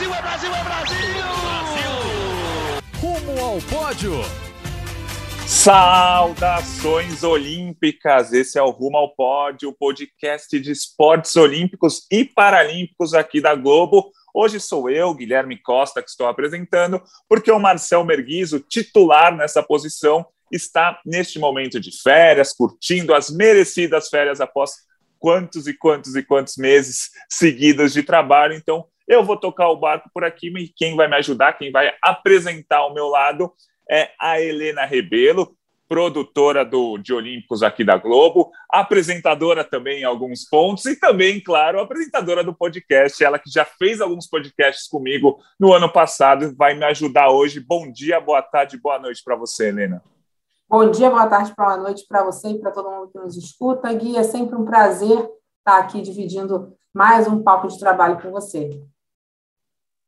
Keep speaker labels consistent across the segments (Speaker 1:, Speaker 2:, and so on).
Speaker 1: Brasil, é Brasil, é Brasil! Brasil!
Speaker 2: Rumo ao pódio.
Speaker 3: Saudações olímpicas! Esse é o Rumo ao Pódio, podcast de esportes olímpicos e paralímpicos aqui da Globo. Hoje sou eu, Guilherme Costa, que estou apresentando, porque o Marcel Merguizo, titular nessa posição, está neste momento de férias, curtindo as merecidas férias após quantos e quantos e quantos meses seguidos de trabalho. Então, eu vou tocar o barco por aqui e quem vai me ajudar, quem vai apresentar ao meu lado é a Helena Rebelo, produtora do, de Olímpicos aqui da Globo, apresentadora também em alguns pontos e também, claro, apresentadora do podcast, ela que já fez alguns podcasts comigo no ano passado, vai me ajudar hoje. Bom dia, boa tarde, boa noite para você, Helena.
Speaker 4: Bom dia, boa tarde, boa noite para você e para todo mundo que nos escuta. Gui, é sempre um prazer estar aqui dividindo mais um papo de trabalho com você.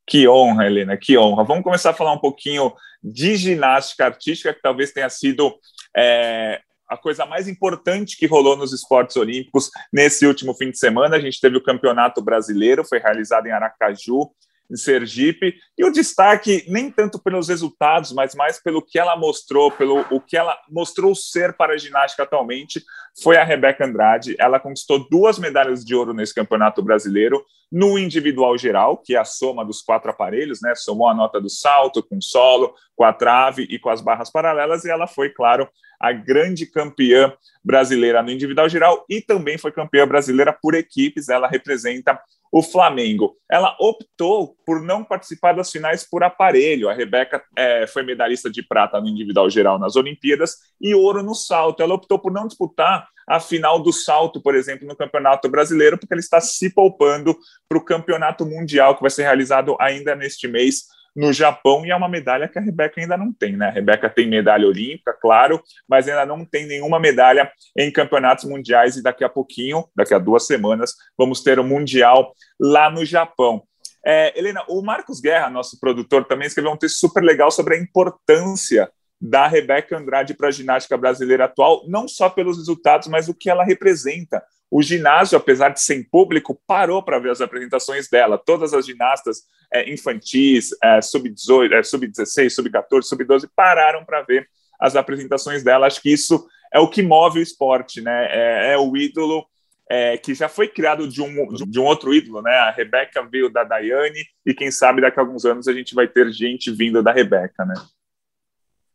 Speaker 3: Que honra, Helena, que honra. Vamos começar a falar um pouquinho de ginástica artística, que talvez tenha sido é, a coisa mais importante que rolou nos esportes olímpicos nesse último fim de semana. A gente teve o Campeonato Brasileiro, foi realizado em Aracaju, em Sergipe, e o destaque nem tanto pelos resultados, mas mais pelo que ela mostrou, pelo o que ela mostrou ser para a ginástica atualmente, foi a Rebeca Andrade. Ela conquistou duas medalhas de ouro nesse Campeonato Brasileiro, no individual geral, que é a soma dos quatro aparelhos, né? Somou a nota do salto com solo, com a trave e com as barras paralelas, e ela foi, claro, a grande campeã brasileira no individual geral e também foi campeã brasileira por equipes. Ela representa o Flamengo. Ela optou por não participar das finais por aparelho. A Rebeca é, foi medalhista de prata no individual geral nas Olimpíadas e ouro no salto. Ela optou por não disputar a final do salto, por exemplo, no Campeonato Brasileiro, porque ela está se poupando para o Campeonato Mundial, que vai ser realizado ainda neste mês no Japão, e é uma medalha que a Rebeca ainda não tem, né? A Rebeca tem medalha olímpica, claro, mas ainda não tem nenhuma medalha em campeonatos mundiais, e daqui a pouquinho, daqui a duas semanas, vamos ter o Mundial lá no Japão. É, Helena, o Marcos Guerra, nosso produtor, também escreveu um texto super legal sobre a importância da Rebeca Andrade para a ginástica brasileira atual, não só pelos resultados, mas o que ela representa. O ginásio, apesar de sem público, parou para ver as apresentações dela. Todas as ginastas é, infantis, é, sub-18, é, sub-16, sub-14, sub-12 pararam para ver as apresentações dela. Acho que isso é o que move o esporte, né? É, é o ídolo é, que já foi criado de um, de um outro ídolo, né? A Rebeca veio da Daiane e quem sabe daqui a alguns anos a gente vai ter gente vindo da Rebeca, né?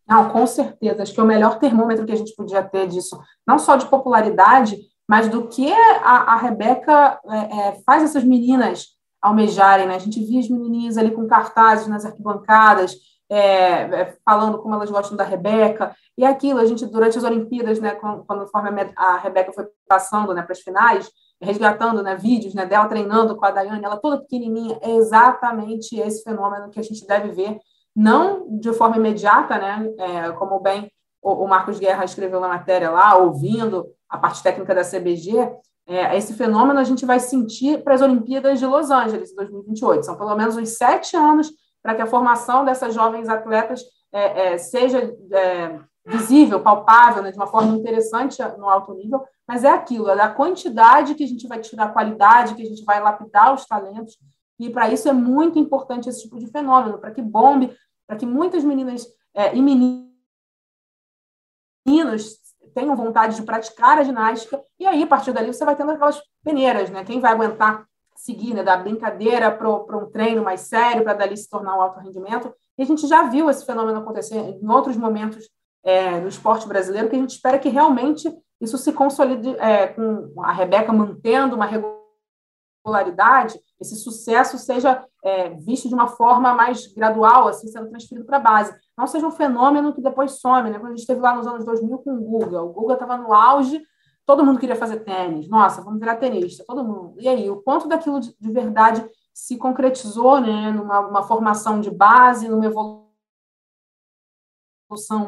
Speaker 4: Não, com certeza. Acho que é o melhor termômetro que a gente podia ter disso, não só de popularidade, mas do que a, a Rebeca é, é, faz essas meninas almejarem. Né? A gente via as menininhas ali com cartazes nas arquibancadas, é, é, falando como elas gostam da Rebeca. E aquilo, a gente, durante as Olimpíadas, né, quando, conforme a Rebeca foi passando né, para as finais, resgatando né, vídeos né, dela treinando com a Daiane, ela toda pequenininha, é exatamente esse fenômeno que a gente deve ver, não de forma imediata, né, é, como bem o, Marcos Guerra escreveu na matéria lá, ouvindo a parte técnica da CBG, é, esse fenômeno a gente vai sentir para as Olimpíadas de Los Angeles, 2028. São pelo menos uns sete anos para que a formação dessas jovens atletas é, é, seja é, visível, palpável, né, de uma forma interessante no alto nível, mas é aquilo, é a quantidade que a gente vai tirar, a qualidade que a gente vai lapidar os talentos, e para isso é muito importante esse tipo de fenômeno, para que bombe, para que muitas meninas é, e meninos tenham vontade de praticar a ginástica, e aí, a partir dali, você vai tendo aquelas peneiras, né? Quem vai aguentar seguir, né? Da brincadeira para um treino mais sério, para dali se tornar um alto rendimento. E a gente já viu esse fenômeno acontecer em outros momentos é, no esporte brasileiro, que a gente espera que realmente isso se consolide é, com a Rebeca mantendo uma regularidade, esse sucesso seja é, visto de uma forma mais gradual, assim, sendo transferido para a base não seja um fenômeno que depois some, né? Quando a gente esteve lá nos anos 2000 com o Guga, o Guga estava no auge, todo mundo queria fazer tênis, nossa, vamos virar tenista, todo mundo. E aí, o quanto daquilo de, de verdade se concretizou, né, numa formação de base, numa evolução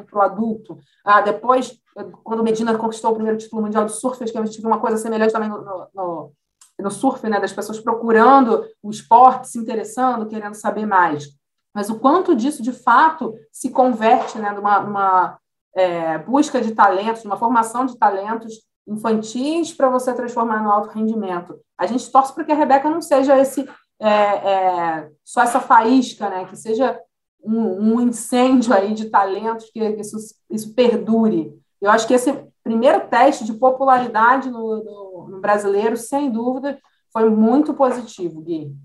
Speaker 4: para o adulto. Ah, depois, quando Medina conquistou o primeiro título mundial de surf, acho que a gente viu uma coisa semelhante também no, no, no surf, né, das pessoas procurando o esporte, se interessando, querendo saber mais mas o quanto disso, de fato, se converte né, numa, numa é, busca de talentos, numa formação de talentos infantis para você transformar no alto rendimento. A gente torce para que a Rebeca não seja esse é, é, só essa faísca, né? Que seja um, um incêndio aí de talentos que, que isso, isso, perdure. Eu acho que esse primeiro teste de popularidade no, no, no brasileiro, sem dúvida, foi muito positivo, Gui.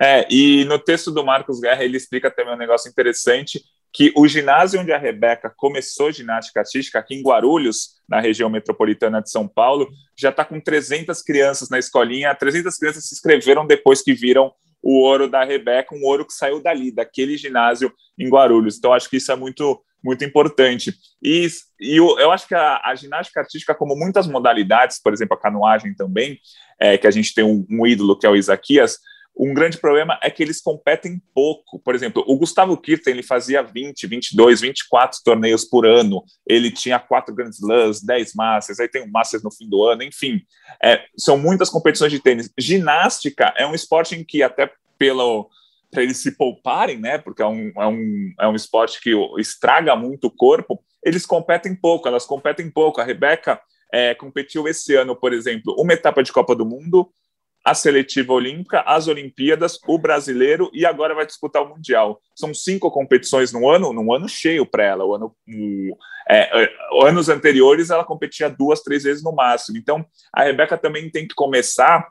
Speaker 3: É, e no texto do Marcos Guerra ele explica também um negócio interessante, que o ginásio onde a Rebeca começou ginástica artística, aqui em Guarulhos, na região metropolitana de São Paulo, já está com 300 crianças na escolinha, 300 crianças se inscreveram depois que viram o ouro da Rebeca, um ouro que saiu dali, daquele ginásio em Guarulhos. Então, acho que isso é muito, muito importante. E, e eu, eu acho que a, a, ginástica artística, como muitas modalidades, por exemplo, a canoagem também, é, que a gente tem um, um ídolo que é o Isaquias, um grande problema é que eles competem pouco. Por exemplo, o Gustavo Kirten ele fazia 20, 22, 24 torneios por ano. Ele tinha quatro Grand Slams, 10 Masters, aí tem um Masters no fim do ano, enfim. É, são muitas competições de tênis. Ginástica é um esporte em que, até pelo para eles se pouparem, né? Porque é um, é, um, é um esporte que estraga muito o corpo, eles competem pouco, elas competem pouco. A Rebeca é, competiu esse ano, por exemplo, uma etapa de Copa do Mundo, a seletiva olímpica, as Olimpíadas, o brasileiro e agora vai disputar o Mundial. São cinco competições no ano, num ano cheio para ela. O ano, o, é, é, anos anteriores ela competia duas, três vezes no máximo. Então a Rebeca também tem que começar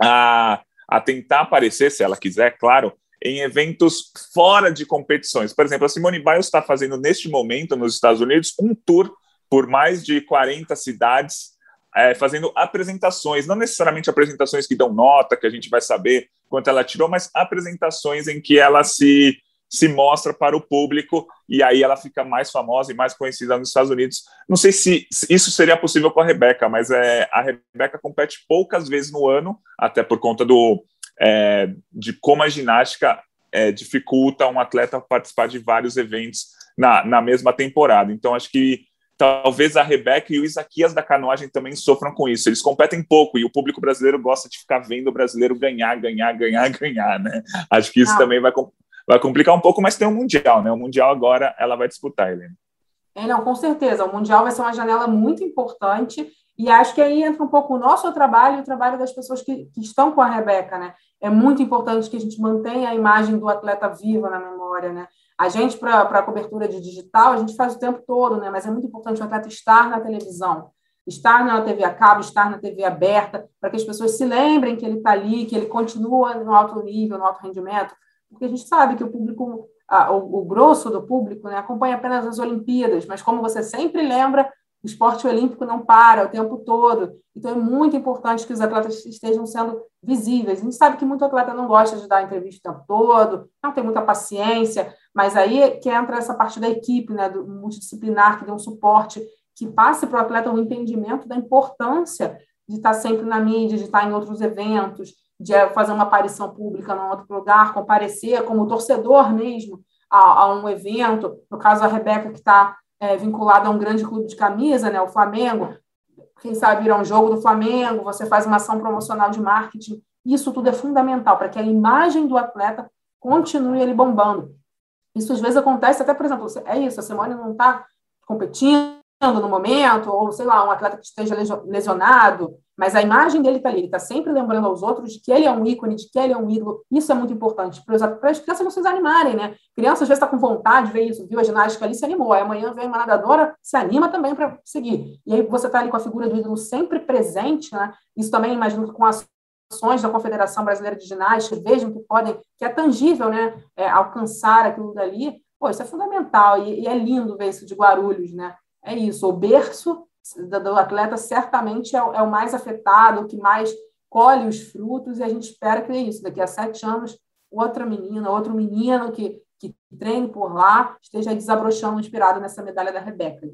Speaker 3: a, a tentar aparecer, se ela quiser, claro, em eventos fora de competições. Por exemplo, a Simone Biles está fazendo neste momento nos Estados Unidos um tour por mais de 40 cidades é, fazendo apresentações, não necessariamente apresentações que dão nota, que a gente vai saber quanto ela tirou, mas apresentações em que ela se, se mostra para o público e aí ela fica mais famosa e mais conhecida nos Estados Unidos. Não sei se, isso seria possível com a Rebeca, mas é, a Rebeca compete poucas vezes no ano, até por conta do, é, de como a ginástica é, dificulta um atleta participar de vários eventos na, na mesma temporada. Então, acho que talvez a Rebeca e o Isaquias da canoagem também sofram com isso. Eles competem pouco e o público brasileiro gosta de ficar vendo o brasileiro ganhar, ganhar, ganhar, ganhar, né? Acho que isso Não. também vai, vai complicar um pouco, mas tem o um Mundial, né? O Mundial agora ela vai disputar, Helena.
Speaker 4: É, não, com certeza. O Mundial vai ser uma janela muito importante e acho que aí entra um pouco o nosso trabalho e o trabalho das pessoas que, que estão com a Rebeca, né? É muito importante que a gente mantenha a imagem do atleta viva na memória, né? A gente, para a cobertura de digital, a gente faz o tempo todo, né? mas é muito importante o atleta estar na televisão, estar na TV a cabo, estar na TV aberta, para que as pessoas se lembrem que ele está ali, que ele continua no alto nível, no alto rendimento, porque a gente sabe que o público, o, o, grosso do público, né, acompanha apenas as Olimpíadas, mas como você sempre lembra, o esporte olímpico não para o tempo todo. Então, é muito importante que os atletas estejam sendo visíveis. A gente sabe que muito atleta não gosta de dar entrevista o tempo todo, não tem muita paciência, mas aí é que entra essa parte da equipe, né, do multidisciplinar, que dê um suporte, que passe para o atleta um entendimento da importância de estar sempre na mídia, de estar em outros eventos, de fazer uma aparição pública em outro lugar, comparecer como torcedor mesmo a, a um evento. No caso, a Rebeca, que está é, vinculada a um grande clube de camisa, né, o Flamengo, quem sabe ir a um jogo do Flamengo, você faz uma ação promocional de marketing. Isso tudo é fundamental para que a imagem do atleta continue ele bombando. Isso às vezes acontece até, por exemplo, é isso, a Simone não está competindo no momento, ou sei lá, um atleta que esteja lesionado, mas a imagem dele está ali, ele está sempre lembrando aos outros de que ele é um ícone, de que ele é um ídolo. Isso é muito importante para as crianças não se desanimarem, né? Criança às vezes está com vontade de ver isso, viu a ginástica ali, se animou. Aí amanhã vem uma nadadora, se anima também para seguir. E aí você está ali com a figura do ídolo sempre presente, né? Isso também, imagino com as ações da Confederação Brasileira de Ginástica, vejam que podem, que é tangível, né? É, alcançar aquilo dali. Pô, isso é fundamental e, e é lindo ver isso de Guarulhos, né? É isso, o berço do atleta certamente é, é o mais afetado, o que mais colhe os frutos, e a gente espera que é isso. Daqui a sete anos, outra menina, outro menino que, que treine por lá esteja desabrochando inspirado nessa medalha da Rebeca.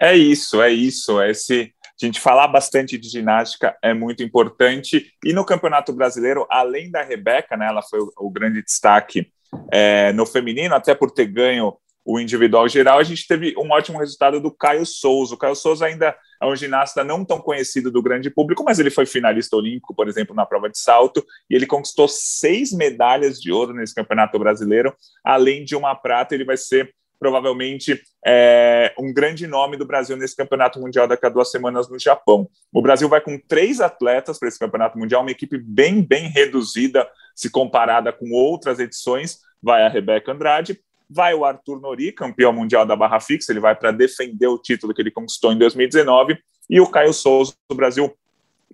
Speaker 3: É isso, é isso. Esse, a gente falar bastante de ginástica é muito importante. E no Campeonato Brasileiro, além da Rebeca, né, ela foi o, o grande destaque é, no feminino, até por ter ganho o individual geral, a gente teve um ótimo resultado do Caio Souza. O Caio Souza ainda é um ginasta não tão conhecido do grande público, mas ele foi finalista olímpico, por exemplo, na prova de salto, e ele conquistou seis medalhas de ouro nesse campeonato brasileiro, além de uma prata, ele vai ser provavelmente é, um grande nome do Brasil nesse campeonato mundial daqui a duas semanas no Japão. O Brasil vai com três atletas para esse campeonato mundial, uma equipe bem, bem reduzida se comparada com outras edições. Vai a Rebeca Andrade, vai o Arthur Nori, campeão mundial da barra fixa, ele vai para defender o título que ele conquistou em 2019, e o Caio Souza do Brasil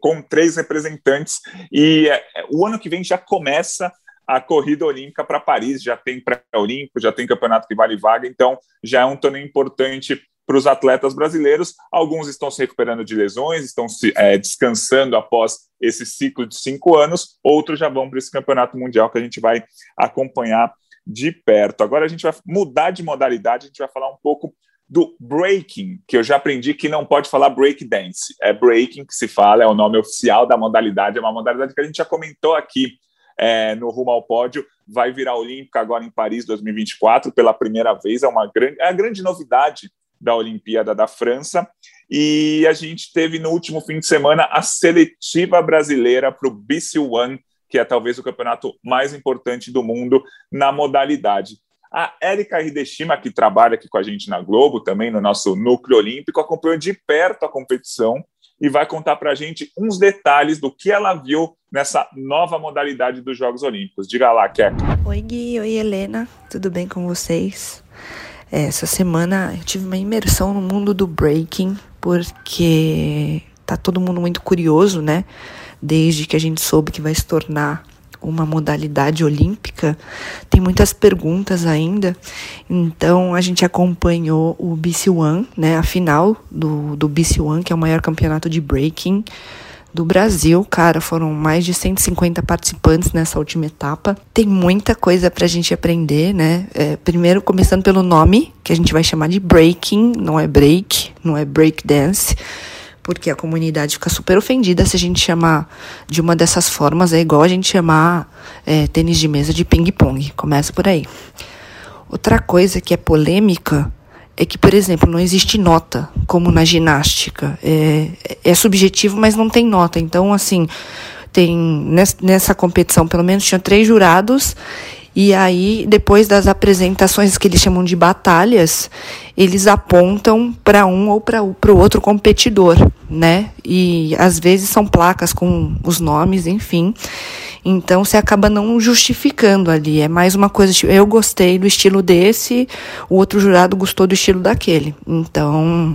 Speaker 3: com três representantes. E é, o ano que vem já começa a corrida olímpica para Paris, já tem pré-olímpico, já tem campeonato que vale vaga, então já é um torneio importante para os atletas brasileiros. Alguns estão se recuperando de lesões, estão se é, descansando após esse ciclo de cinco anos, outros já vão para esse campeonato mundial que a gente vai acompanhar de perto. Agora a gente vai mudar de modalidade, a gente vai falar um pouco do breaking, que eu já aprendi que não pode falar break dance. É breaking que se fala, é o nome oficial da modalidade, é uma modalidade que a gente já comentou aqui é, no Rumo ao Pódio, vai virar olímpica agora em Paris 2024 pela primeira vez, é uma grande, é a grande novidade da Olimpíada da França. E a gente teve no último fim de semana a seletiva brasileira para o BC One, que é talvez o campeonato mais importante do mundo na modalidade. A Erika Hideshima, que trabalha aqui com a gente na Globo, também no nosso núcleo olímpico, acompanhou de perto a competição e vai contar para a gente uns detalhes do que ela viu nessa nova modalidade dos Jogos Olímpicos. Diga lá, Keca.
Speaker 2: Oi, Gui. Oi, Helena. Tudo bem com vocês? É, essa semana eu tive uma imersão no mundo do breaking, porque tá todo mundo muito curioso, né? Desde que a gente soube que vai se tornar uma modalidade olímpica, tem muitas perguntas ainda. Então a gente acompanhou o BC One, né, a final do, do BC One, que é o maior campeonato de breaking do Brasil, cara, foram mais de 150 participantes nessa última etapa. Tem muita coisa pra gente aprender, né? É, primeiro, começando pelo nome, que a gente vai chamar de breaking, não é break, não é break dance porque a comunidade fica super ofendida se a gente chamar de uma dessas formas, é igual a gente chamar é, tênis de mesa de ping-pong. Começa por aí. Outra coisa que é polêmica é que, por exemplo, não existe nota, como na ginástica. É, é subjetivo, mas não tem nota. Então, assim, tem nessa competição, pelo menos, tinha três jurados e aí, depois das apresentações que eles chamam de batalhas, eles apontam para um ou para o outro competidor, né? E às vezes são placas com os nomes, enfim. Então você acaba não justificando ali. É mais uma coisa tipo, eu gostei do estilo desse, o outro jurado gostou do estilo daquele. Então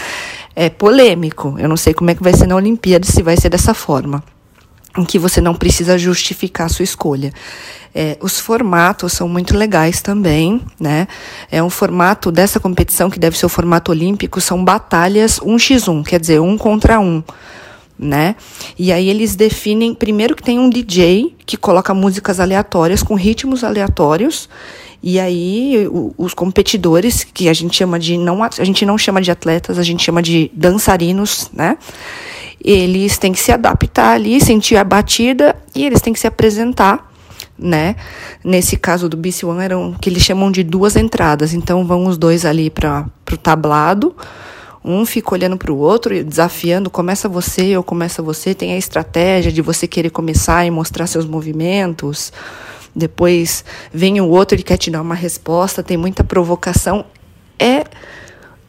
Speaker 2: é polêmico. Eu não sei como é que vai ser na Olimpíada se vai ser dessa forma em que você não precisa justificar sua escolha. É, os formatos são muito legais também, né? É um formato dessa competição que deve ser o formato olímpico, são batalhas 1x1, quer dizer, um contra um. Né? E aí eles definem primeiro que tem um DJ que coloca músicas aleatórias com ritmos aleatórios e aí o, os competidores que a gente chama de não a gente não chama de atletas, a gente chama de dançarinos, né? Eles têm que se adaptar ali, sentir a batida e eles têm que se apresentar, né? Nesse caso do BC One eram que eles chamam de duas entradas, então vão os dois ali para o tablado. Um fica olhando para o outro, desafiando, começa você ou começa você. Tem a estratégia de você querer começar e mostrar seus movimentos. Depois vem o outro, ele quer te dar uma resposta, tem muita provocação. É,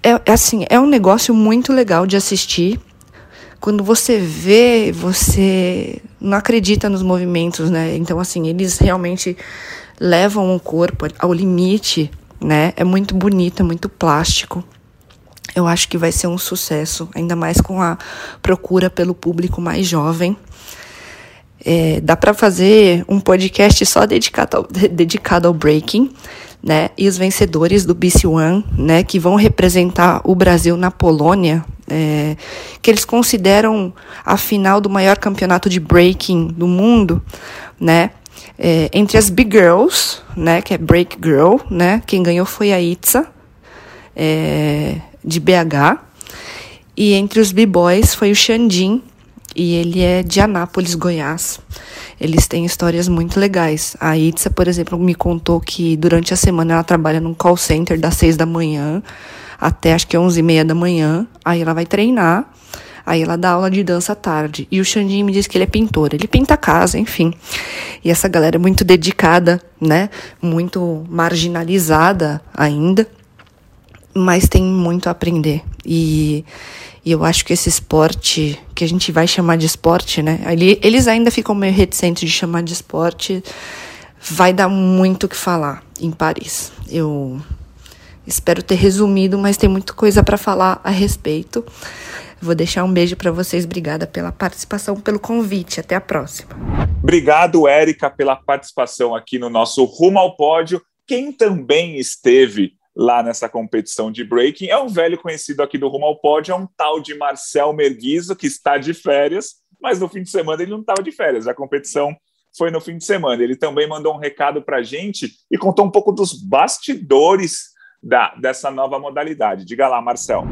Speaker 2: é assim, é um negócio muito legal de assistir quando você vê, você não acredita nos movimentos, né? Então, assim, eles realmente levam o corpo ao limite, né? É muito bonito, é muito plástico. Eu acho que vai ser um sucesso, ainda mais com a procura pelo público mais jovem. É, dá para fazer um podcast só dedicado ao, dedicado ao breaking, né? E os vencedores do BC One, né? Que vão representar o Brasil na Polônia, é, que eles consideram a final do maior campeonato de breaking do mundo, né? É, entre as big girls, né? Que é break girl, né? Quem ganhou foi a Itza, é, de BH. E entre os b-boys foi o Xandin, e ele é de Anápolis, Goiás. Eles têm histórias muito legais. A Itza, por exemplo, me contou que durante a semana ela trabalha num call center das seis da manhã até acho que onze e meia da manhã. Aí ela vai treinar. Aí ela dá aula de dança à tarde. E o Xandinho me diz que ele é pintor. Ele pinta a casa, enfim. E essa galera é muito dedicada, né? Muito marginalizada ainda. Mas tem muito a aprender. E, e eu acho que esse esporte, que a gente vai chamar de esporte, né? Eles ainda ficam meio reticentes de chamar de esporte. Vai dar muito o que falar em Paris. Eu Espero ter resumido, mas tem muita coisa para falar a respeito. Vou deixar um beijo para vocês. Obrigada pela participação, pelo convite. Até a próxima.
Speaker 3: Obrigado, Érica, pela participação aqui no nosso Rumo ao Pódio. Quem também esteve lá nessa competição de breaking é um velho conhecido aqui do Rumo ao Pódio, é um tal de Marcel Merguizo, que está de férias, mas no fim de semana ele não estava de férias. A competição foi no fim de semana. Ele também mandou um recado para a gente e contou um pouco dos bastidores da, dessa nova modalidade. Diga lá, Marcel.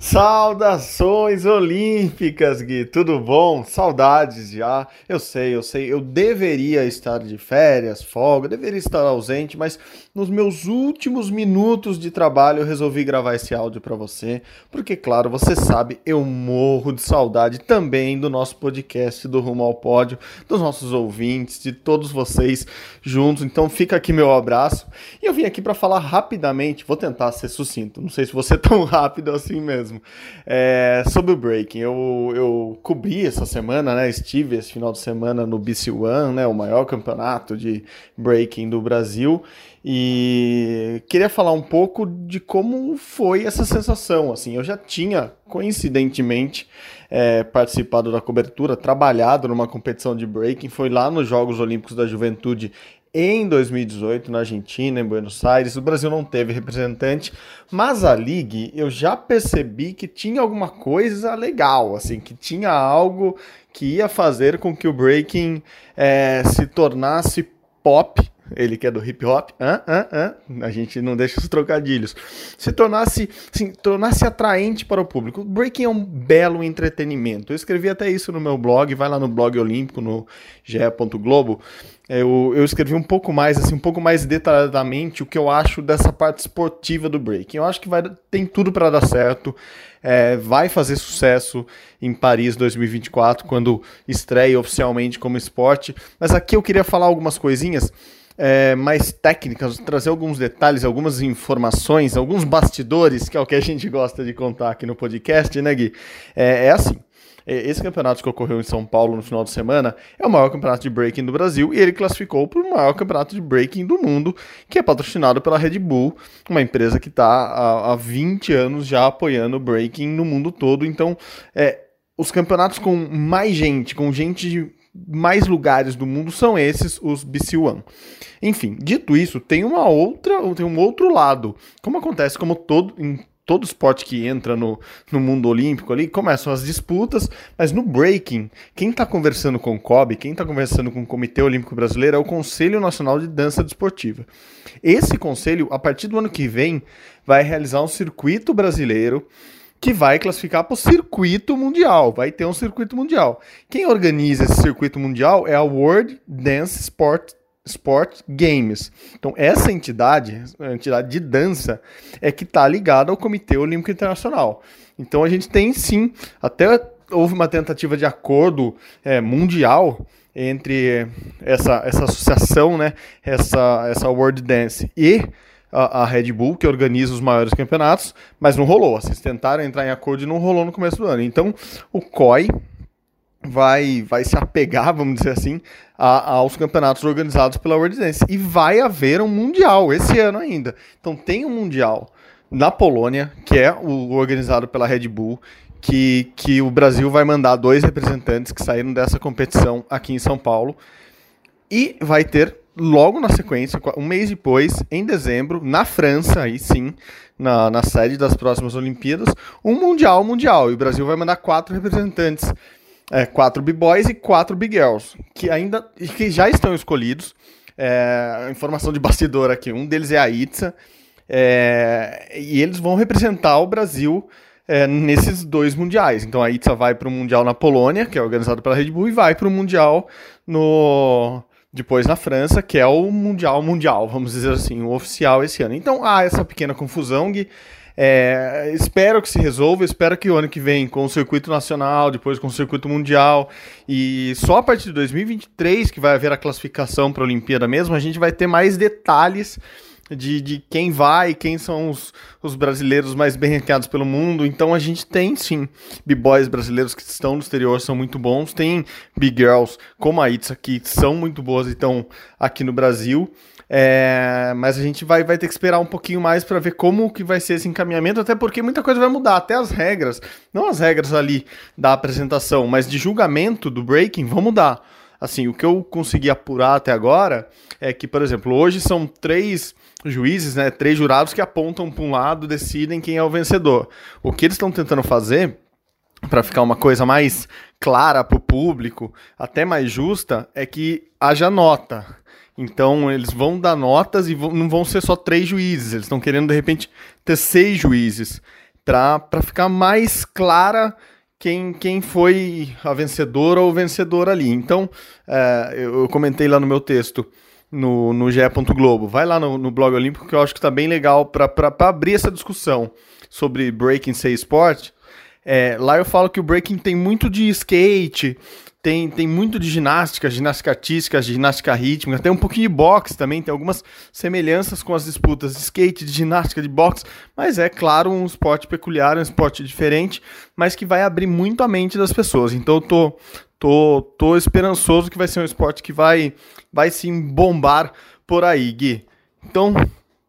Speaker 5: Saudações olímpicas, Gui. Tudo bom? Saudades já. Eu sei, eu sei. Eu deveria estar de férias, folga, deveria estar ausente, mas nos meus últimos minutos de trabalho eu resolvi gravar esse áudio para você, porque claro, você sabe, eu morro de saudade também do nosso podcast do Rumo ao Pódio, dos nossos ouvintes, de todos vocês juntos. Então fica aqui meu abraço. E eu vim aqui para falar rapidamente, vou tentar ser sucinto. Não sei se você é tão rápido assim mesmo mesmo. É, sobre o breaking, eu, eu cobri essa semana, né? Estive esse final de semana no BC One, né? O maior campeonato de breaking do Brasil. E queria falar um pouco de como foi essa sensação. Assim, eu já tinha, coincidentemente, é, participado da cobertura, trabalhado numa competição de breaking, foi lá nos Jogos Olímpicos da Juventude em 2018 na Argentina, em Buenos Aires. O Brasil não teve representante, mas a League eu já percebi que tinha alguma coisa legal, assim, que tinha algo que ia fazer com que o breaking é, se tornasse pop ele que é do hip hop, ah, ah, ah, a gente não deixa os trocadilhos, se tornasse, assim, tornasse atraente para o público. Breaking é um belo entretenimento. Eu escrevi até isso no meu blog, vai lá no blog olímpico, no ge.globo, eu, eu escrevi um pouco mais, assim, um pouco mais detalhadamente o que eu acho dessa parte esportiva do breaking. Eu acho que vai, tem tudo para dar certo, é, vai fazer sucesso em Paris 2024, quando estreia oficialmente como esporte. Mas aqui eu queria falar algumas coisinhas é, mais técnicas, trazer alguns detalhes, algumas informações, alguns bastidores, que é o que a gente gosta de contar aqui no podcast, né, Gui? É, é assim. Esse campeonato que ocorreu em São Paulo no final de semana é o maior campeonato de breaking do Brasil e ele classificou para o maior campeonato de breaking do mundo, que é patrocinado pela Red Bull, uma empresa que está há, há 20 anos já apoiando o breaking no mundo todo. Então, é, os campeonatos com mais gente, com gente mais lugares do mundo são esses, os BC One. Enfim, dito isso, tem uma outra, tem um outro lado. Como acontece como todo em todo esporte que entra no, no mundo olímpico ali, começam as disputas, mas no breaking, quem está conversando com o COB, quem está conversando com o Comitê Olímpico Brasileiro é o Conselho Nacional de Dança Desportiva. Esse conselho, a partir do ano que vem, vai realizar um circuito brasileiro que vai classificar para o circuito mundial. Vai ter um circuito mundial. Quem organiza esse circuito mundial é a World Dance Sport, Sport Games. Então, essa entidade, a entidade de dança, é que está ligada ao Comitê Olímpico Internacional. Então, a gente tem sim, até houve uma tentativa de acordo é, mundial entre essa, essa associação, né, essa, essa World Dance e a, a, Red Bull, que organiza os maiores campeonatos, mas não rolou. Assim, eles tentaram entrar em acordo e não rolou no começo do ano. Então, o COI vai, vai se apegar, vamos dizer assim, a, aos campeonatos organizados pela World Dance. E vai haver um Mundial esse ano ainda. Então, tem um Mundial na Polônia, que é o organizado pela Red Bull, que, que o Brasil vai mandar dois representantes que saíram dessa competição aqui em São Paulo. E vai ter logo na sequência, um mês depois, em dezembro, na França, aí sim, na, na sede das próximas Olimpíadas, um Mundial Mundial. E o Brasil vai mandar quatro representantes, é, quatro B-Boys e quatro B-Girls, que ainda que já estão escolhidos. É, informação de bastidor aqui, um deles é a Itza, é, e eles vão representar o Brasil é, nesses dois mundiais. Então a Itza vai para o Mundial na Polônia, que é organizado pela Red Bull, e vai para o Mundial no, depois na França, que é o Mundial Mundial, vamos dizer assim, o oficial esse ano. Então há essa pequena confusão, Gui. É, espero que se resolva, espero que o ano que vem, com o circuito nacional, depois com o circuito mundial, e só a partir de 2023 que vai haver a classificação para a Olimpíada mesmo, a gente vai ter mais detalhes de, de quem vai, quem são os, os brasileiros mais bem ranqueados pelo mundo. Então a gente tem sim b-boys brasileiros que estão no exterior, são muito bons. Tem big girls como a Itza que são muito boas e estão aqui no Brasil. É, mas a gente vai, vai ter que esperar um pouquinho mais para ver como que vai ser esse encaminhamento, até porque muita coisa vai mudar, até as regras, não as regras ali da apresentação, mas de julgamento do breaking vão mudar. Assim, o que eu consegui apurar até agora é que, por exemplo, hoje são três juízes, né, três jurados que apontam para um lado, decidem quem é o vencedor. O que eles estão tentando fazer para ficar uma coisa mais clara para o público, até mais justa, é que haja nota. Então eles vão dar notas e vão, não vão ser só três juízes, eles estão querendo de repente ter seis juízes para ficar mais clara quem, quem foi a vencedora ou vencedor ali. Então é, eu, eu comentei lá no meu texto no, no GE. Globo. Vai lá no, no blog Olímpico que eu acho que está bem legal para abrir essa discussão sobre breaking ser esporte. É, lá eu falo que o breaking tem muito de skate, tem, tem muito de ginástica, ginástica artística, ginástica rítmica, tem um pouquinho de boxe também, tem algumas semelhanças com as disputas de skate, de ginástica, de boxe, mas é claro um esporte peculiar, um esporte diferente, mas que vai abrir muito a mente das pessoas. Então eu tô, tô, tô esperançoso que vai ser um esporte que vai, vai sim bombar por aí, Gui. Então,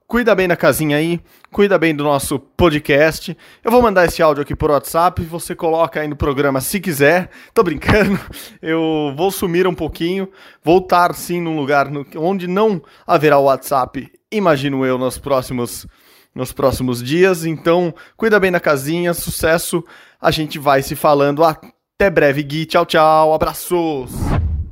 Speaker 5: cuida bem da casinha aí, cuida bem do nosso podcast. Eu vou mandar esse áudio aqui por WhatsApp, você coloca aí no programa se quiser. Tô brincando, eu vou sumir um pouquinho, voltar sim num lugar no, onde não haverá WhatsApp, imagino eu, nos próximos, nos próximos dias. Então, cuida bem da casinha, sucesso. A gente vai se falando. Até breve, Gui. Tchau, tchau. Abraços.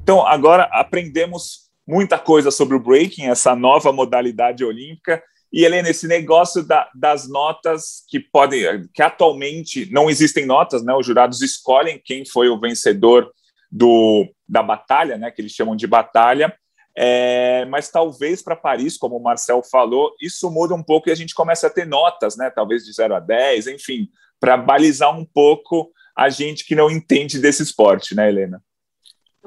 Speaker 3: Então, agora aprendemos muita coisa sobre o breaking, essa nova modalidade olímpica. E, Helena, esse negócio da, das notas que podem, que atualmente não existem notas, né? Os jurados escolhem quem foi o vencedor do, da batalha, né? Que eles chamam de batalha. É, mas talvez para Paris, como o Marcel falou, isso muda um pouco e a gente começa a ter notas, né? Talvez de 0 a 10, enfim, para balizar um pouco a gente que não entende desse esporte, né, Helena?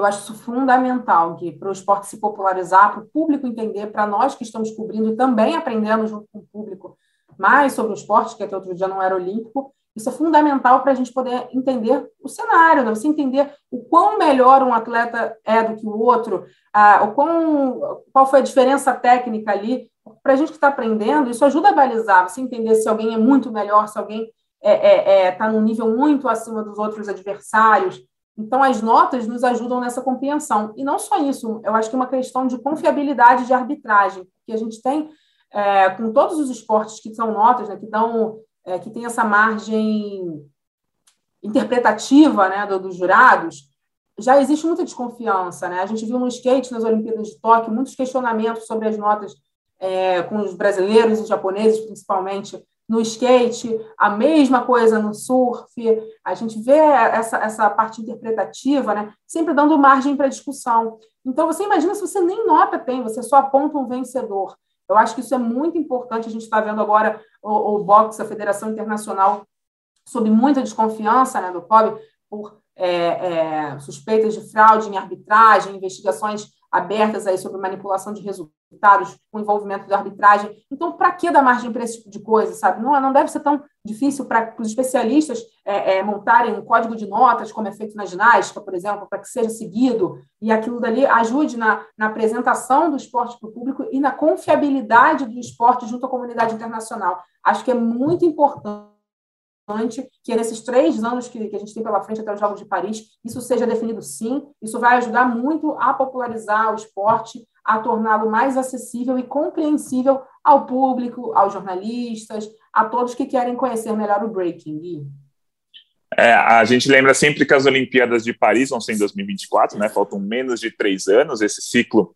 Speaker 4: Eu acho isso fundamental, Gui, para o esporte se popularizar, para o público entender, para nós que estamos cobrindo também aprendendo junto com o público mais sobre o esporte, que até outro dia não era olímpico. Isso é fundamental para a gente poder entender o cenário, né? você entender o quão melhor um atleta é do que o outro, ah, o quão, qual foi a diferença técnica ali. Para a gente que está aprendendo, isso ajuda a balizar, você entender se alguém é muito melhor, se alguém está é, é, é, tá num nível muito acima dos outros adversários. Então, as notas nos ajudam nessa compreensão. E não só isso, eu acho que é uma questão de confiabilidade de arbitragem, que a gente tem é, com todos os esportes que são notas, né, que, dão, é, que tem essa margem interpretativa né, do, dos jurados, já existe muita desconfiança. Né? A gente viu no skate, nas Olimpíadas de Tóquio, muitos questionamentos sobre as notas é, com os brasileiros e japoneses, principalmente, no skate, a mesma coisa no surf. A gente vê essa, essa parte interpretativa, né, sempre dando margem para discussão. Então, você imagina se você nem nota tem, você só aponta um vencedor. Eu acho que isso é muito importante. A gente está vendo agora o, o boxe, a Federação Internacional, sob muita desconfiança né, do COB, por é, é, suspeitas de fraude em arbitragem, investigações abertas aí sobre manipulação de resultados, com envolvimento da arbitragem. Então, para que dar margem para esse tipo de coisa, sabe? Não, não deve ser tão difícil para os especialistas é, é, montarem um código de notas, como é feito na ginástica, por exemplo, para que seja seguido, e aquilo dali ajude na, na apresentação do esporte para o público e na confiabilidade do esporte junto à comunidade internacional. Acho que é muito importante que nesses três anos que, que, a gente tem pela frente até os Jogos de Paris, isso seja definido sim. Isso vai ajudar muito a popularizar o esporte, a torná-lo mais acessível e compreensível ao público, aos jornalistas, a todos que querem conhecer melhor o breaking.
Speaker 3: É, a gente lembra sempre que as Olimpíadas de Paris vão ser em 2024, né? Faltam menos de três anos. Esse ciclo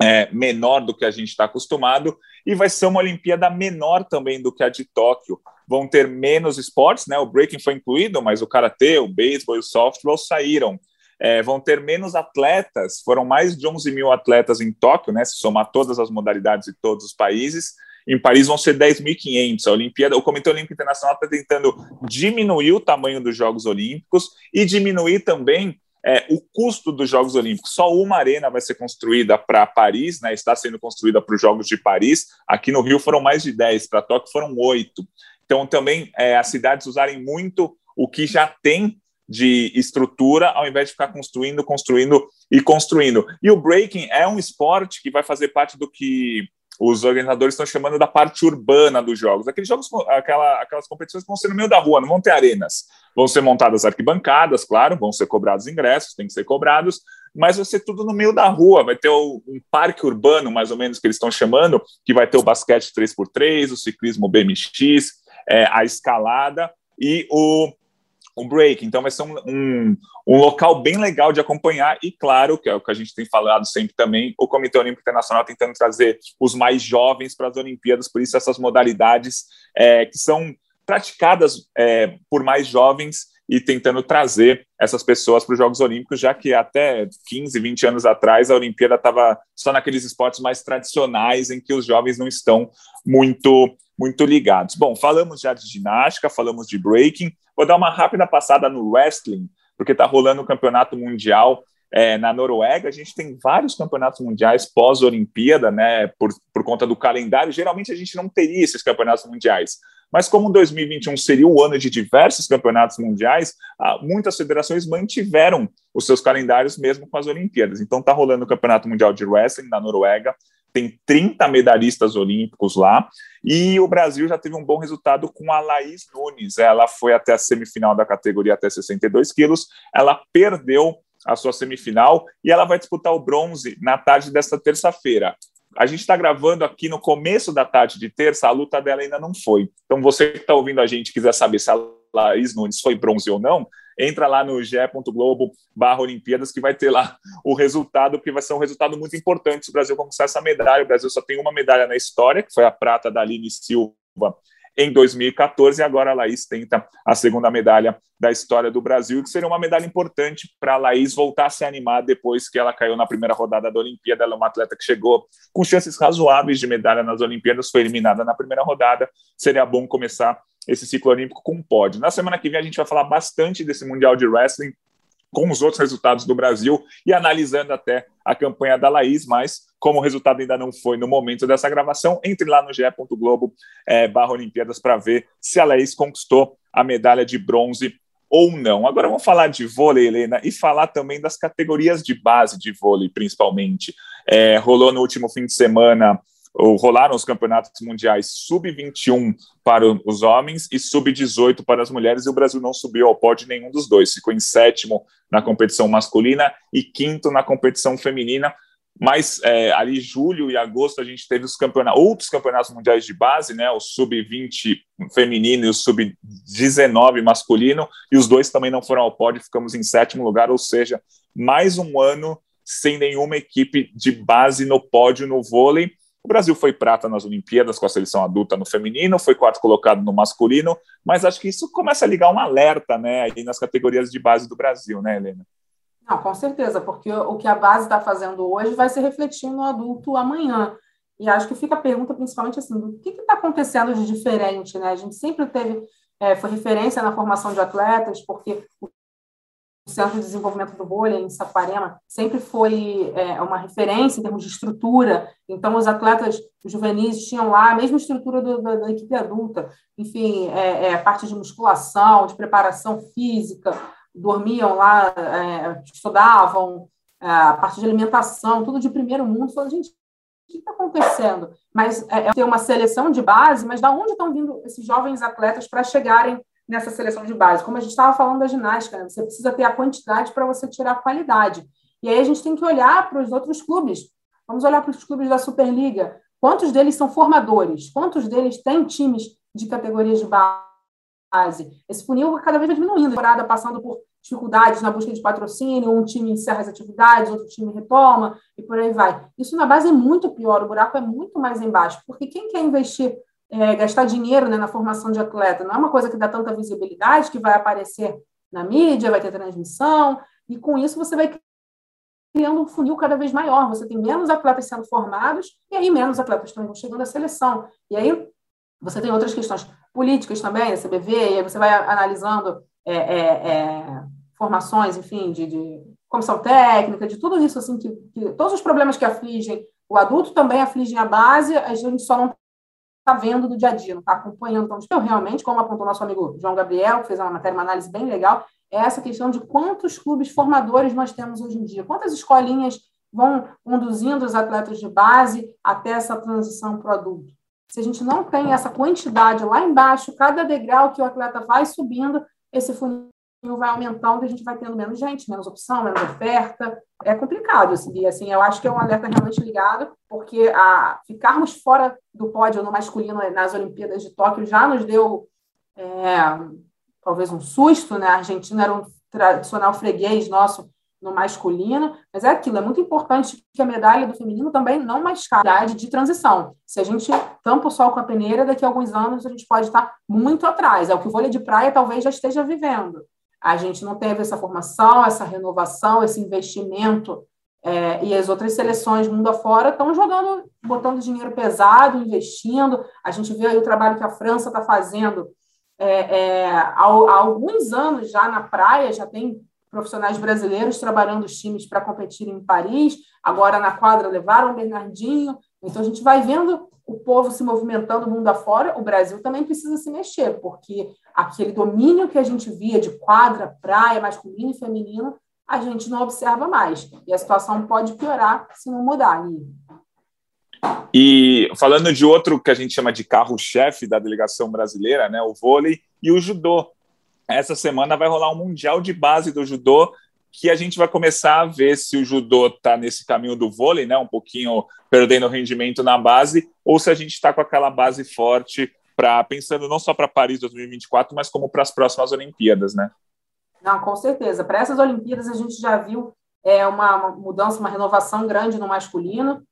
Speaker 3: é, menor do que a gente está acostumado, e vai ser uma Olimpíada menor também do que a de Tóquio. Vão ter menos esportes, né? O breaking foi incluído, mas o karatê, o beisebol e o softball saíram. É, vão ter menos atletas, foram mais de 11 mil atletas em Tóquio, né? Se somar todas as modalidades e todos os países, em Paris vão ser 10.500. A Olimpíada, o Comitê Olímpico Internacional está tentando diminuir o tamanho dos Jogos Olímpicos e diminuir também é, o custo dos Jogos Olímpicos. Só uma arena vai ser construída para Paris, né, está sendo construída para os Jogos de Paris. Aqui no Rio foram mais de 10, para Tóquio foram 8. Então, também é, as cidades usarem muito o que já tem de estrutura, ao invés de ficar construindo, construindo e construindo. E o breaking é um esporte que vai fazer parte do que os organizadores estão chamando da parte urbana dos jogos. Aqueles jogos, aquela, aquelas competições vão ser no meio da rua, não vão ter arenas. Vão ser montadas arquibancadas, claro, vão ser cobrados ingressos, tem que ser cobrados, mas vai ser tudo no meio da rua. Vai ter um parque urbano, mais ou menos, que eles estão chamando, que vai ter o basquete 3x3, o ciclismo BMX, é, a escalada e o um break. Então vai ser um, um, um, local bem legal de acompanhar e, claro, que é o que a gente tem falado sempre também, o Comitê Olímpico Internacional tentando trazer os mais jovens para as Olimpíadas, por isso essas modalidades é, que são praticadas é, por mais jovens e tentando trazer essas pessoas para os Jogos Olímpicos, já que até 15, 20 anos atrás a Olimpíada estava só naqueles esportes mais tradicionais em que os jovens não estão muito muito ligados. Bom, falamos já de ginástica, falamos de breaking. Vou dar uma rápida passada no wrestling, porque está rolando o campeonato mundial é, na Noruega. A gente tem vários campeonatos mundiais pós-Olimpíada, né? Por, por conta do calendário. Geralmente a gente não teria esses campeonatos mundiais. Mas como 2021 seria o ano de diversos campeonatos mundiais, ah, muitas federações mantiveram os seus calendários mesmo com as Olimpíadas. Então está rolando o Campeonato Mundial de Wrestling na Noruega, tem 30 medalhistas olímpicos lá, e o Brasil já teve um bom resultado com a Laís Nunes. Ela foi até a semifinal da categoria até 62 quilos, ela perdeu a sua semifinal e ela vai disputar o bronze na tarde desta terça-feira. A gente está gravando aqui no começo da tarde de terça, a luta dela ainda não foi. Então, você que está ouvindo a gente quiser saber se a Laís Nunes foi bronze ou não, entra lá no ge.globo barra Olimpíadas que vai ter lá o resultado, porque vai ser um resultado muito importante se o Brasil conquistar essa medalha. O Brasil só tem uma medalha na história, que foi a prata da Aline Silva em 2014 e agora a Laís tenta a segunda medalha da história do Brasil, que seria uma medalha importante para a Laís voltar a se animar depois que ela caiu na primeira rodada da Olimpíada. Ela é uma atleta que chegou com chances razoáveis de medalha nas Olimpíadas, foi eliminada na primeira rodada. Seria bom começar esse ciclo olímpico com um pódio. Na semana que vem a gente vai falar bastante desse Mundial de Wrestling, com os outros resultados do Brasil e analisando até a campanha da Laís, mas como o resultado ainda não foi no momento dessa gravação, entre lá no ge.globo é, barra Olimpíadas para ver se a Laís conquistou a medalha de bronze ou não. Agora vamos falar de vôlei, Helena, e falar também das categorias de base de vôlei, principalmente. É, rolou no último fim de semana rolaram os campeonatos mundiais sub-21 para os homens e sub-18 para as mulheres, e o Brasil não subiu ao pódio nenhum dos dois. Ficou em sétimo na competição masculina e quinto na competição feminina. Mas é, ali, julho e agosto, a gente teve os campeonatos, outros campeonatos mundiais de base, né? O sub-20 feminino e o sub-19 masculino, e os dois também não foram ao pódio, ficamos em sétimo lugar, ou seja, mais um ano sem nenhuma equipe de base no pódio no vôlei o Brasil foi prata nas Olimpíadas com a seleção adulta no feminino, foi quarto colocado no masculino, mas acho que isso começa a ligar um alerta, né, aí nas categorias de base do Brasil, né, Helena?
Speaker 4: Não, com certeza, porque o que a base está fazendo hoje vai se refletir no adulto amanhã. E acho que fica a pergunta principalmente assim, o que está acontecendo de diferente, né? A gente sempre teve, é, foi referência na formação de atletas, porque o Centro de Desenvolvimento do Vôlei, em Saquarema, sempre foi é, uma referência em termos de estrutura. Então, os atletas juvenis tinham lá a mesma estrutura do, da, da, equipe adulta. Enfim, é, é, parte de musculação, de preparação física, dormiam lá, é, estudavam, é, a parte de alimentação, tudo de primeiro mundo. Falando, gente, o que está acontecendo? Mas é, é ter uma seleção de base, mas da onde estão vindo esses jovens atletas para chegarem nessa seleção de base. Como a gente estava falando da ginástica, né? você precisa ter a quantidade para você tirar a qualidade. E aí a gente tem que olhar para os outros clubes. Vamos olhar para os clubes da Superliga. Quantos deles são formadores? Quantos deles têm times de categorias de base? Esse funil cada vez vai diminuindo. Temporada passando por dificuldades na busca de patrocínio, um time encerra as atividades, outro time retoma, e por aí vai. Isso na base é muito pior, o buraco é muito mais embaixo, porque quem quer investir é, gastar dinheiro né, na formação de atleta. Não é uma coisa que dá tanta visibilidade, que vai aparecer na mídia, vai ter transmissão, e com isso você vai criando um funil cada vez maior. Você tem menos atletas sendo formados e aí menos atletas também vão chegando à seleção. E aí você tem outras questões políticas também, a CBV, e aí você vai analisando é, é, é, formações, enfim, de, de, comissão técnica, de tudo isso, assim, que, que, todos os problemas que afligem o adulto também afligem a base, a gente só não está vendo do dia a dia, não está acompanhando. Então, eu realmente, como apontou nosso amigo João Gabriel, que fez uma matéria, uma análise bem legal, é essa questão de quantos clubes formadores nós temos hoje em dia, quantas escolinhas vão conduzindo os atletas de base até essa transição para o adulto. Se a gente não tem essa quantidade lá embaixo, cada degrau que o atleta vai subindo, esse funil vai aumentando a gente vai tendo menos gente, menos opção, menos oferta. É complicado seguir assim, assim. Eu acho que é um alerta realmente ligado, porque a, ficarmos fora do pódio no masculino nas Olimpíadas de Tóquio já nos deu é, talvez um susto, né? A Argentina era um tradicional freguês nosso no masculino, mas é aquilo, é muito importante que a medalha do feminino também não mascare de transição. Se a gente tampa o sol com a peneira, daqui a alguns anos a gente pode estar muito atrás. É o que o vôlei de praia talvez já esteja vivendo. A gente não teve essa formação, essa renovação, esse investimento. É, e as outras seleções mundo afora estão jogando, botando dinheiro pesado, investindo. A gente vê aí o trabalho que a França está fazendo é, é, há, há, alguns anos já na praia, já tem profissionais brasileiros trabalhando os times para competir em Paris. Agora na quadra levaram o Bernardinho. Então a gente vai vendo o povo se movimentando mundo afora, o Brasil também precisa se mexer, porque aquele domínio que a gente via de quadra, praia, masculino e feminino, a gente não observa mais. E a situação pode piorar se não mudar.
Speaker 3: E falando de outro que a gente chama de carro-chefe da delegação brasileira, né, o vôlei e o judô. Essa semana vai rolar um mundial de base do judô que a gente vai começar a ver se o judô está nesse caminho do vôlei, né, um pouquinho perdendo rendimento na base, ou se a gente está com aquela base forte para pensando não só para Paris 2024, mas como para as próximas Olimpíadas, né?
Speaker 4: Não, com certeza. Para essas Olimpíadas a gente já viu é, uma mudança, uma renovação grande no masculino.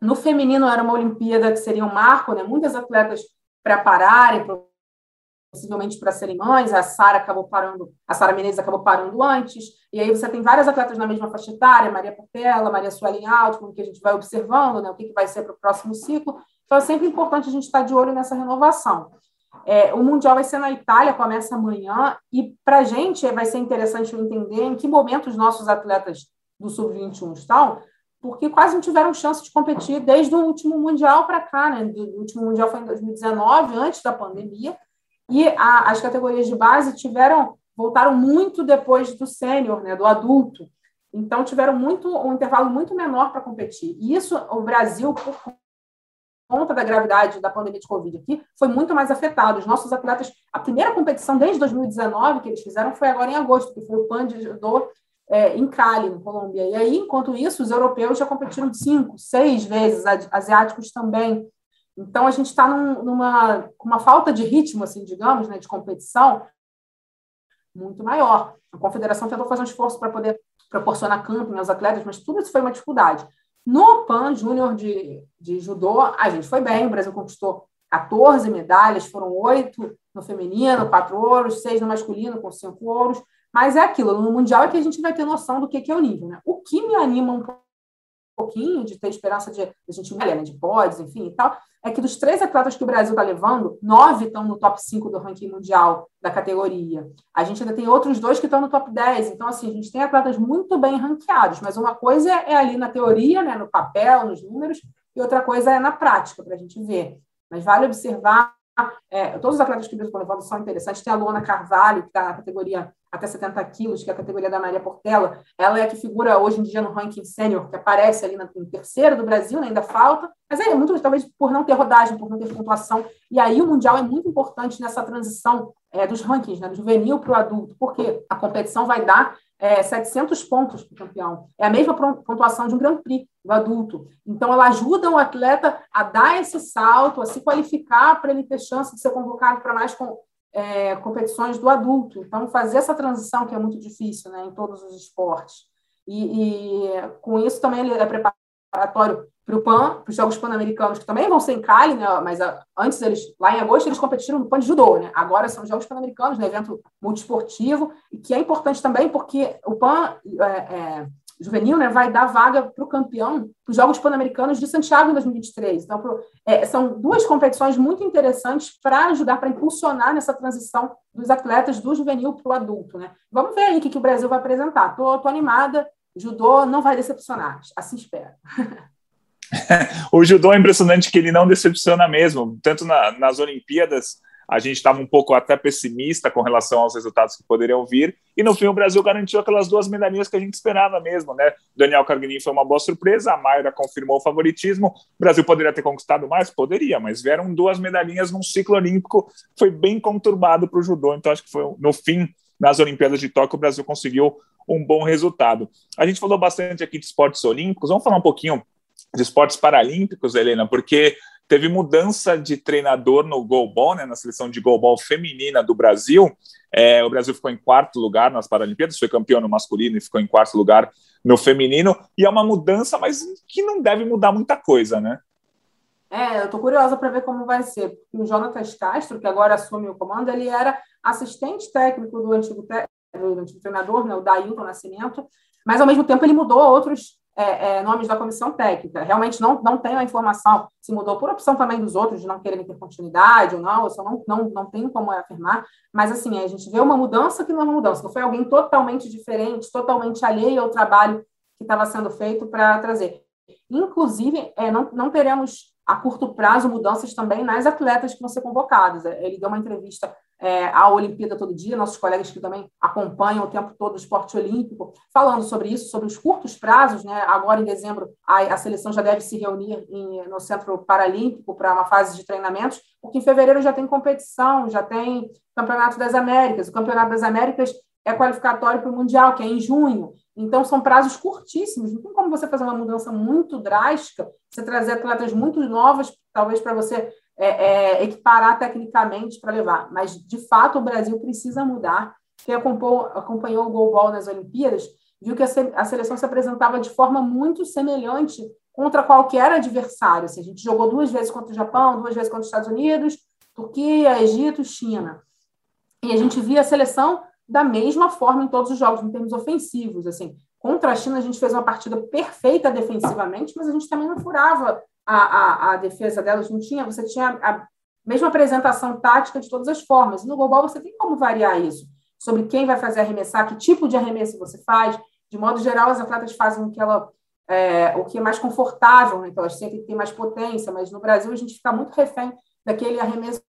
Speaker 4: No feminino era uma Olimpíada que seria um marco, né? Muitas atletas prepararem, possivelmente para serem mães. A Sara acabou parando, a Sara Menezes acabou parando antes. E aí você tem várias atletas na mesma faixa etária, Maria Portela, Maria Suelen Alto, que a gente vai observando, né? O que, que vai ser para o próximo ciclo. Então é sempre importante a gente estar de olho nessa renovação. É, o Mundial vai ser na Itália, começa amanhã, e para a gente vai ser interessante entender em que momento os nossos atletas do Sub-21 estão, porque quase não tiveram chance de competir desde o último Mundial para cá, né? O último Mundial foi em 2019, antes da pandemia, e a, as categorias de base tiveram voltaram muito depois do sênior, né? Do adulto. Então tiveram muito um intervalo muito menor para competir. E isso o Brasil por conta da gravidade da pandemia de Covid aqui, foi muito mais afetado. Os nossos atletas, a primeira competição desde 2019 que eles fizeram foi agora em agosto, que foi o PAN de judô é, em Cali, na Colômbia. E aí, enquanto isso, os europeus já competiram cinco, seis vezes, asiáticos também. Então, a gente está num, numa uma falta de ritmo, assim, digamos, né, de competição muito maior. A confederação tentou fazer um esforço para poder proporcionar camping aos atletas, mas tudo isso foi uma dificuldade. No PAN Júnior de, de judô, a gente foi bem, o Brasil conquistou 14 medalhas, foram oito no feminino, quatro ouros, seis no masculino, com cinco ouros. Mas é aquilo, no Mundial é que a gente vai ter noção do que, é o nível. Né? O que me anima um pouquinho de ter esperança de, a gente né, de pods, enfim e tal, é que dos três atletas que o Brasil está levando, nove estão no top 5 do ranking mundial da categoria. A gente ainda tem outros dois que estão no top 10. Então, assim, a gente tem atletas muito bem ranqueados, mas uma coisa é ali na teoria, né, no papel, nos números, e outra coisa é na prática, para a gente ver. Mas vale observar é, todos os atletas que Brasil está levando são interessantes. Tem a Luana Carvalho, que está na categoria até 70 quilos, que é a categoria da Maria Portela. Ela é que figura hoje em dia no ranking sênior, que aparece ali no terceiro do Brasil, né? ainda falta. Mas é muito, talvez, por não ter rodagem, por não ter pontuação. E aí o Mundial é muito importante nessa transição é, dos rankings, né? do juvenil para o adulto, porque a competição vai dar é, 700 pontos para o campeão. É a mesma pontuação de um Grand Prix do adulto. Então, ela ajuda o atleta a dar esse salto, a se qualificar para ele ter chance de ser convocado para mais com, é, competições do adulto. Então, fazer essa transição que é muito difícil né, em todos os esportes. E, e com isso também ele é preparatório para o PAN, para os Jogos Pan-Americanos, que também vão ser em Cali, né? mas ah, antes eles, lá em agosto, eles competiram no PAN de judô, né? Agora são os Jogos Pan-Americanos, um evento multiesportivo, e que é importante também porque o PAN, é, é, juvenil, né, vai dar vaga para o campeão para os Jogos Pan-Americanos de Santiago em 2023. Então, pro, é, são duas competições muito interessantes para ajudar, para impulsionar nessa transição dos atletas do juvenil para o adulto. Né? Vamos ver aí o que, que o Brasil vai apresentar. Estou animada, judô não vai decepcionar, assim espero.
Speaker 3: o judô é impressionante que ele não decepciona mesmo, tanto na, nas Olimpíadas a gente estava um pouco até pessimista com relação aos resultados que poderiam vir, e no fim o Brasil garantiu aquelas duas medalhinhas que a gente esperava mesmo, né? Daniel Carguinin foi uma boa surpresa, a Mayra confirmou o favoritismo, o Brasil poderia ter conquistado mais? Poderia, mas vieram duas medalhinhas num ciclo olímpico, foi bem conturbado para o judô, então acho que foi no fim, nas Olimpíadas de Tóquio, o Brasil conseguiu um bom resultado. A gente falou bastante aqui de esportes olímpicos, vamos falar um pouquinho de esportes paralímpicos, Helena, porque teve mudança de treinador no goalball, né, na seleção de goalball feminina do Brasil. É, o Brasil ficou em quarto lugar nas Paralimpíadas, foi campeão no masculino e ficou em quarto lugar no feminino. E é uma mudança, mas que não deve mudar muita coisa, né?
Speaker 4: É, eu tô curiosa para ver como vai ser. O Jonatas Castro, que agora assume o comando, ele era assistente técnico do antigo, do antigo treinador, né, o Dailton Nascimento, mas ao mesmo tempo ele mudou outros é, é, nomes da comissão técnica. Realmente não, não tenho a informação se mudou por opção também dos outros de não quererem ter continuidade ou não, eu só não, não, não tenho como afirmar, mas assim, a gente vê uma mudança que não é uma mudança, não foi alguém totalmente diferente, totalmente alheio ao trabalho que estava sendo feito para trazer. Inclusive, é, não, não teremos a curto prazo mudanças também nas atletas que vão ser convocadas. Ele deu uma entrevista é, à Olimpíada todo dia, nossos colegas que também acompanham o tempo todo o esporte olímpico, falando sobre isso, sobre os curtos prazos. Né? Agora, em dezembro, a, a seleção já deve se reunir em, no Centro Paralímpico para uma fase de treinamentos, porque em fevereiro já tem competição, já tem Campeonato das Américas. O Campeonato das Américas é qualificatório para o Mundial, que é em junho. Então, são prazos curtíssimos. Não tem como você fazer uma mudança muito drástica, você trazer atletas muito novas, talvez para você é, é, equiparar tecnicamente para levar. Mas, de fato, o Brasil precisa mudar. Quem acompanhou, acompanhou o goalball nas Olimpíadas viu que a seleção se apresentava de forma muito semelhante contra qualquer adversário. Assim, a gente jogou duas vezes contra o Japão, duas vezes contra os Estados Unidos, Turquia, Egito, China. E a gente via a seleção da mesma forma em todos os jogos, em termos ofensivos. Assim, contra a China, a gente fez uma partida perfeita defensivamente, mas a gente também não furava a, a, a defesa delas, não tinha. Você tinha a mesma apresentação tática de todas as formas. No global, você tem como variar isso sobre quem vai fazer arremessar, que tipo de arremesso você faz. De modo geral, as atletas fazem o que ela é, o que é mais confortável, né? então elas sempre têm mais potência, mas no Brasil a gente fica muito refém daquele arremesso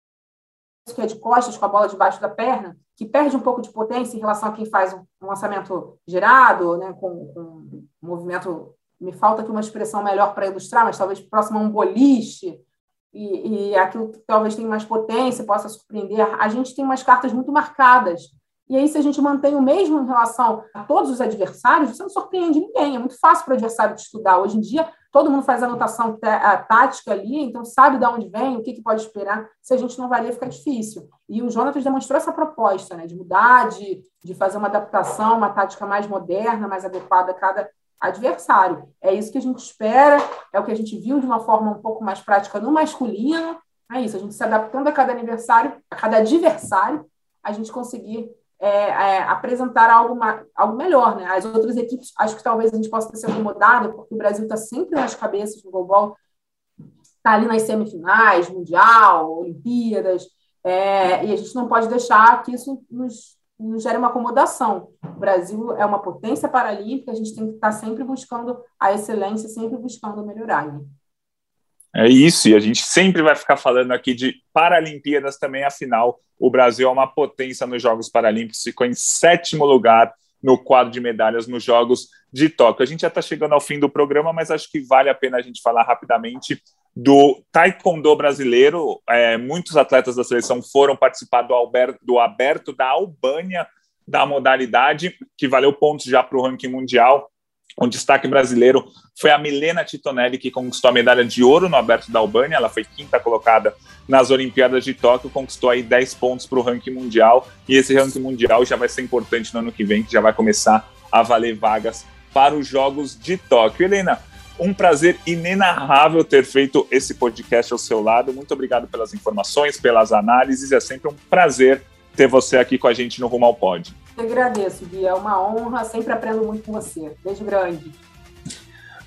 Speaker 4: que é de costas, com a bola debaixo da perna, que perde um pouco de potência em relação a quem faz um, lançamento girado, né, com, com um movimento. Me falta aqui uma expressão melhor para ilustrar, mas talvez próximo a um boliche, e, e aquilo que talvez tenha mais potência, possa surpreender. A gente tem umas cartas muito marcadas. E aí, se a gente mantém o mesmo em relação a todos os adversários, você não surpreende ninguém. É muito fácil para o adversário de estudar. Hoje em dia, todo mundo faz anotação tática ali, então sabe de onde vem, o que, que, pode esperar. Se a gente não varia, fica difícil. E o Jonatas demonstrou essa proposta, né, de mudar, de, de fazer uma adaptação, uma tática mais moderna, mais adequada a cada adversário. É isso que a gente espera, é o que a gente viu de uma forma um pouco mais prática no masculino. É isso, a gente se adaptando a cada aniversário, a cada adversário, a gente conseguir é, é, apresentar algo, algo melhor. Né? As outras equipes, acho que talvez a gente possa ter se acomodado, porque o Brasil está sempre nas cabeças no global, está ali nas semifinais, Mundial, Olimpíadas, é, e a gente não pode deixar que isso nos, nos gere uma acomodação. O Brasil é uma potência paralímpica, a gente tem que estar sempre buscando a excelência, sempre buscando melhorar. Né?
Speaker 3: É isso, e a gente sempre vai ficar falando aqui de Paralimpíadas também, afinal, o Brasil é uma potência nos Jogos Paralímpicos, ficou em sétimo lugar no quadro de medalhas nos Jogos de Tóquio. A gente já está chegando ao fim do programa, mas acho que vale a pena a gente falar rapidamente do Taekwondo brasileiro. É, muitos atletas da seleção foram participar do, do aberto da Albânia da modalidade, que valeu pontos já para o ranking mundial. Um destaque brasileiro foi a Milena Titonelli, que conquistou a medalha de ouro no Aberto da Albânia. Ela foi quinta colocada nas Olimpíadas de Tóquio, conquistou aí 10 pontos para o ranking mundial. E esse ranking mundial já vai ser importante no ano que vem, que já vai começar a valer vagas para os Jogos de Tóquio. Helena, um prazer inenarrável ter feito esse podcast ao seu lado. Muito obrigado pelas informações, pelas análises. É sempre um prazer ter você aqui com a gente no Rumo ao Pod.
Speaker 4: Eu agradeço, Gui. É uma honra. Sempre aprendo muito com você. Beijo grande.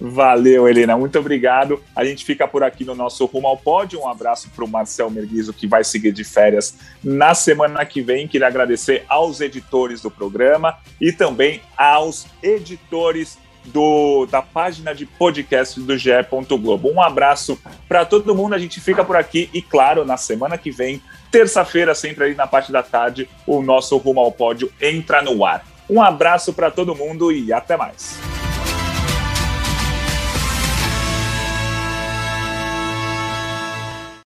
Speaker 3: Valeu, Helena. Muito obrigado. A gente fica por aqui no nosso Rumo ao Pódio. Um abraço para o Marcel Merguizo, que vai seguir de férias na semana que vem. Queria agradecer aos editores do programa e também aos editores do, da página de podcast do GE. Globo. Um abraço para todo mundo. A gente fica por aqui e, claro, na semana que vem, terça-feira, sempre aí na parte da tarde, o nosso Rumo ao Pódio entra no ar. Um abraço para todo mundo e até mais.